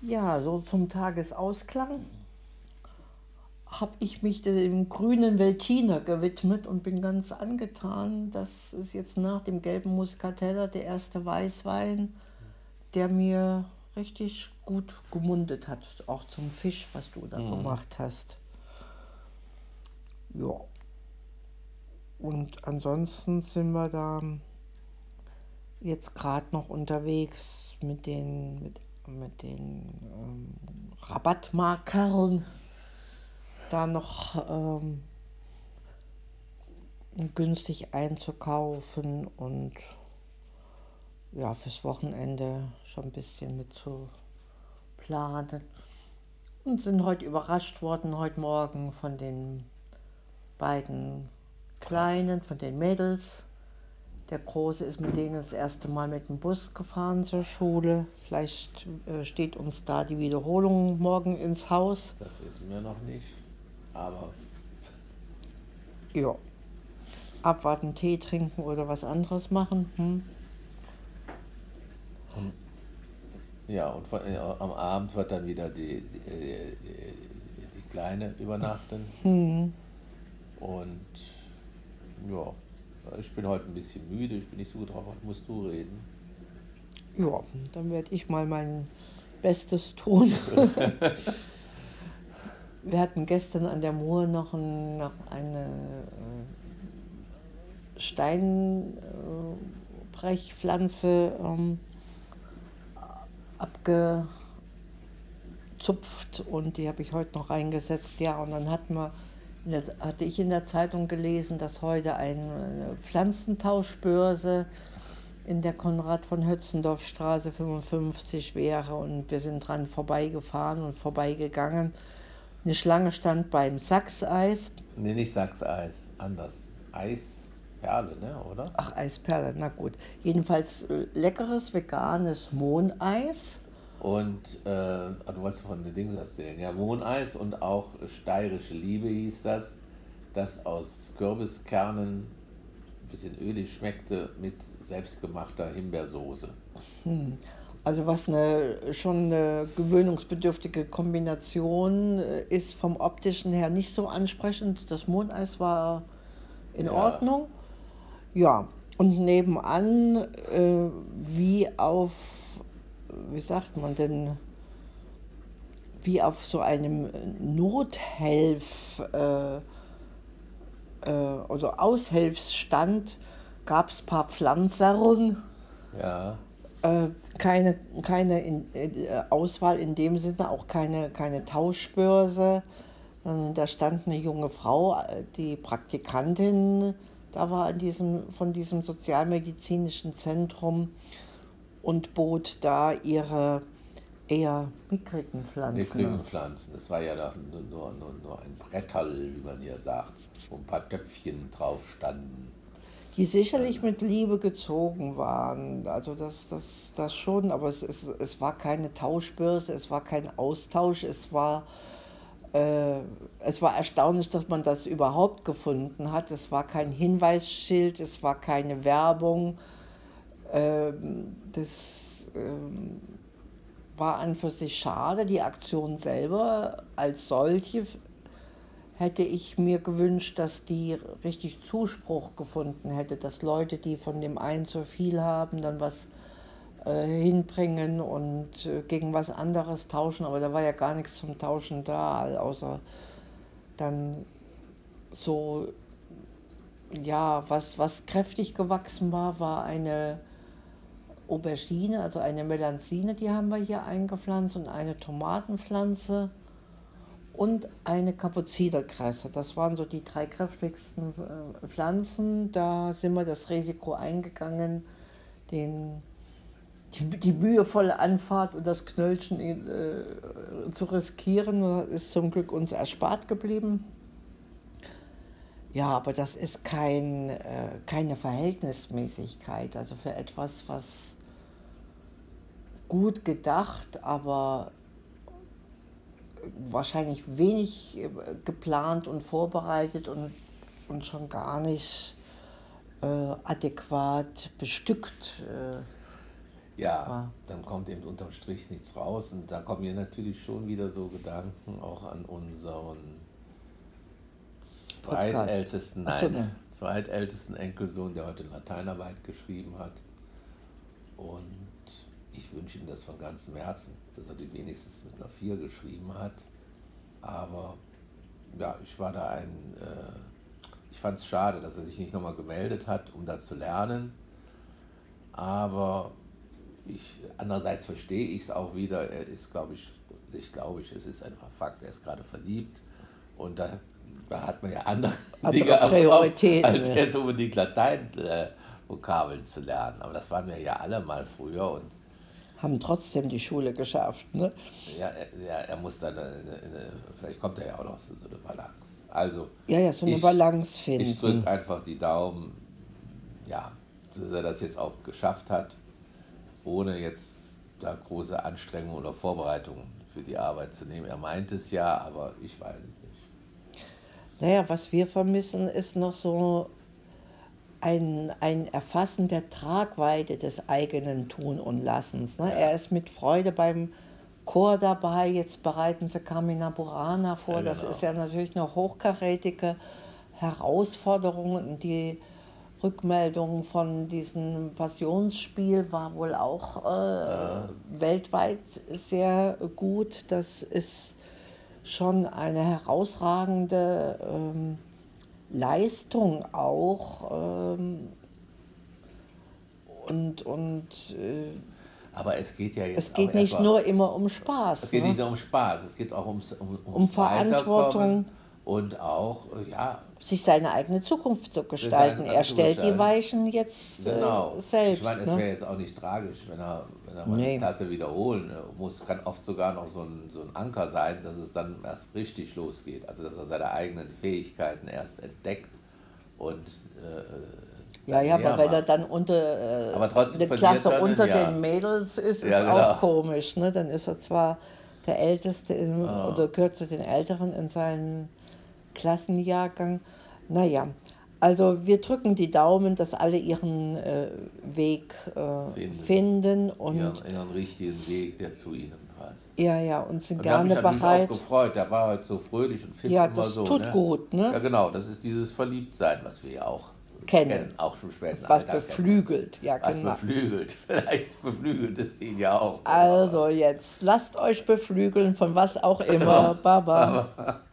Ja, so zum Tagesausklang habe ich mich dem grünen Veltiner gewidmet und bin ganz angetan. Das ist jetzt nach dem gelben Muscatella der erste Weißwein, der mir richtig gut gemundet hat. Auch zum Fisch, was du da mhm. gemacht hast. Ja. Und ansonsten sind wir da jetzt gerade noch unterwegs mit den, mit, mit den ähm, Rabattmarkern da noch ähm, günstig einzukaufen und ja, fürs Wochenende schon ein bisschen mit zu planen. Und sind heute überrascht worden, heute Morgen von den beiden Kleinen, von den Mädels. Der Große ist mit denen das erste Mal mit dem Bus gefahren zur Schule. Vielleicht äh, steht uns da die Wiederholung morgen ins Haus. Das wissen wir noch nicht, aber. Ja. Abwarten, Tee trinken oder was anderes machen. Hm? Und, ja, und von, ja, am Abend wird dann wieder die, die, die, die Kleine übernachten. Hm. Und ja, ich bin heute ein bisschen müde, ich bin nicht so gut drauf, heute musst du reden. Ja, dann werde ich mal mein Bestes tun. Wir hatten gestern an der Mur noch, ein, noch eine äh, Steinbrechpflanze ähm, abgezupft und die habe ich heute noch reingesetzt. Ja, und dann hatten wir hatte ich in der Zeitung gelesen, dass heute eine Pflanzentauschbörse in der Konrad von Hötzendorf Straße 55 wäre und wir sind dran vorbeigefahren und vorbeigegangen. Eine Schlange stand beim Sachseis. Nee, nicht Sachseis, anders. Eisperle, ne, oder? Ach, Eisperle, na gut. Jedenfalls äh, leckeres veganes Mohneis und äh, ah, du wolltest von den Dings erzählen. Ja, Mohneis und auch steirische Liebe hieß das, das aus Kürbiskernen ein bisschen ölig schmeckte mit selbstgemachter Himbeersoße. Hm. Also was eine, schon eine gewöhnungsbedürftige Kombination äh, ist vom optischen her nicht so ansprechend. Das Mohneis war in ja. Ordnung. Ja, und nebenan, äh, wie auf wie sagt man denn, wie auf so einem Nothelf- äh, äh, oder Aushelfsstand gab es ein paar Pflanzerungen. Ja. Äh, keine keine in, äh, Auswahl in dem Sinne, auch keine, keine Tauschbörse. Da stand eine junge Frau, die Praktikantin, da war in diesem, von diesem sozialmedizinischen Zentrum und bot da ihre eher mickrigen Pflanzen. Mickrigen Pflanzen. Das war ja nur, nur, nur, nur ein Bretterl, wie man hier sagt, wo ein paar Töpfchen drauf standen. Die sicherlich mit Liebe gezogen waren. Also das, das, das schon, aber es, es, es war keine Tauschbörse, es war kein Austausch, es war, äh, es war erstaunlich, dass man das überhaupt gefunden hat. Es war kein Hinweisschild, es war keine Werbung das ähm, war an für sich schade. Die Aktion selber als solche hätte ich mir gewünscht, dass die richtig Zuspruch gefunden hätte, dass Leute, die von dem einen zu viel haben, dann was äh, hinbringen und äh, gegen was anderes tauschen. Aber da war ja gar nichts zum Tauschen da, außer dann so, ja, was, was kräftig gewachsen war, war eine Aubergine, also eine Melanzine, die haben wir hier eingepflanzt und eine Tomatenpflanze und eine Kapuzinerkresse. Das waren so die drei kräftigsten äh, Pflanzen. Da sind wir das Risiko eingegangen, den, die, die mühevolle Anfahrt und das Knöllchen äh, zu riskieren. Das ist zum Glück uns erspart geblieben. Ja, aber das ist kein, äh, keine Verhältnismäßigkeit. Also für etwas, was gut gedacht, aber wahrscheinlich wenig äh, geplant und vorbereitet und, und schon gar nicht äh, adäquat bestückt. Äh. ja, war. dann kommt eben unterm Strich nichts raus. Und da kommen mir natürlich schon wieder so Gedanken auch an unseren Podcast. zweitältesten, so, nein, ne. zweitältesten Enkelsohn, der heute Lateinarbeit geschrieben hat. Und ich wünsche ihm das von ganzem Herzen, dass er die wenigstens mit einer 4 geschrieben hat. Aber ja, ich war da ein, äh, ich fand es schade, dass er sich nicht nochmal gemeldet hat, um da zu lernen. Aber ich, andererseits verstehe ich es auch wieder. Er ist, glaube ich, ich glaube, ich, es ist einfach Fakt, er ist gerade verliebt. Und da, da hat man ja andere, Andere Dinge Prioritäten, als ja. jetzt unbedingt Latein-Vokabeln zu lernen. Aber das waren wir ja alle mal früher. Und Haben trotzdem die Schule geschafft. Ne? ja, er, er, muss dann, eine, eine, vielleicht kommt er ja auch noch so eine Balance. Also, Ja, ja, so eine Ich- Balance ich finden. drücke einfach die Daumen, ja, dass er das jetzt auch geschafft hat, ohne jetzt da große Anstrengungen oder Vorbereitungen für die Arbeit zu nehmen. Er meint es ja, aber ich weiß es nicht. Naja, was wir vermissen, ist noch so ein, ein Erfassen der Tragweite des eigenen Tun und Lassens. Ne? Er ist mit Freude beim Chor dabei, jetzt bereiten sie Carmina Burana vor. Ja, Das genau. ist ja natürlich eine hochkarätige Herausforderung. Und die Rückmeldung von diesem Passionsspiel war wohl auch äh, weltweit sehr gut. Das ist schon eine herausragende ähm, Leistung auch. Ähm, und und äh, Aber es geht ja jetzt es geht auch nicht nur immer um Spaß. Es geht ne? nicht nur um Spaß, es geht auch ums, um, ums Um Verantwortung. Und auch, äh, ja, sich seine eigene Zukunft zu gestalten. Er stellt die. Weichen jetzt Genau. äh, selbst. Ich meine, es ne? wäre jetzt auch nicht tragisch, wenn er, wenn er mal Nee. die Klasse wiederholen äh, muss. Kann oft sogar noch so ein, so ein Anker sein, dass es dann erst richtig losgeht. Also, dass er seine eigenen Fähigkeiten erst entdeckt und äh, Ja, ja, aber wenn er dann unter äh, Aber trotzdem eine Klasse dann, unter ja. den Mädels ist, ist Ja, genau. auch komisch. Ne? Dann ist er zwar der Älteste in, Ah. oder gehört zu den Älteren in seinem Klassenjahrgang. Naja, also wir drücken die Daumen, dass alle ihren äh, Weg äh, Finden. finden und ihren, ihren richtigen Weg, der zu ihnen passt. ja, ja, und sind Und ich habe mich gerne bereit. auch gefreut. Der war heute so fröhlich und fit Ja, immer das so. tut ne? gut, ne? Ja, genau. Das ist dieses Verliebtsein, was wir ja auch Kennen. auch schon späten Was Alter kennen. beflügelt, ja, Was genau. beflügelt. Vielleicht beflügelt es ihn ja auch. Also jetzt lasst euch beflügeln von was auch immer. Baba.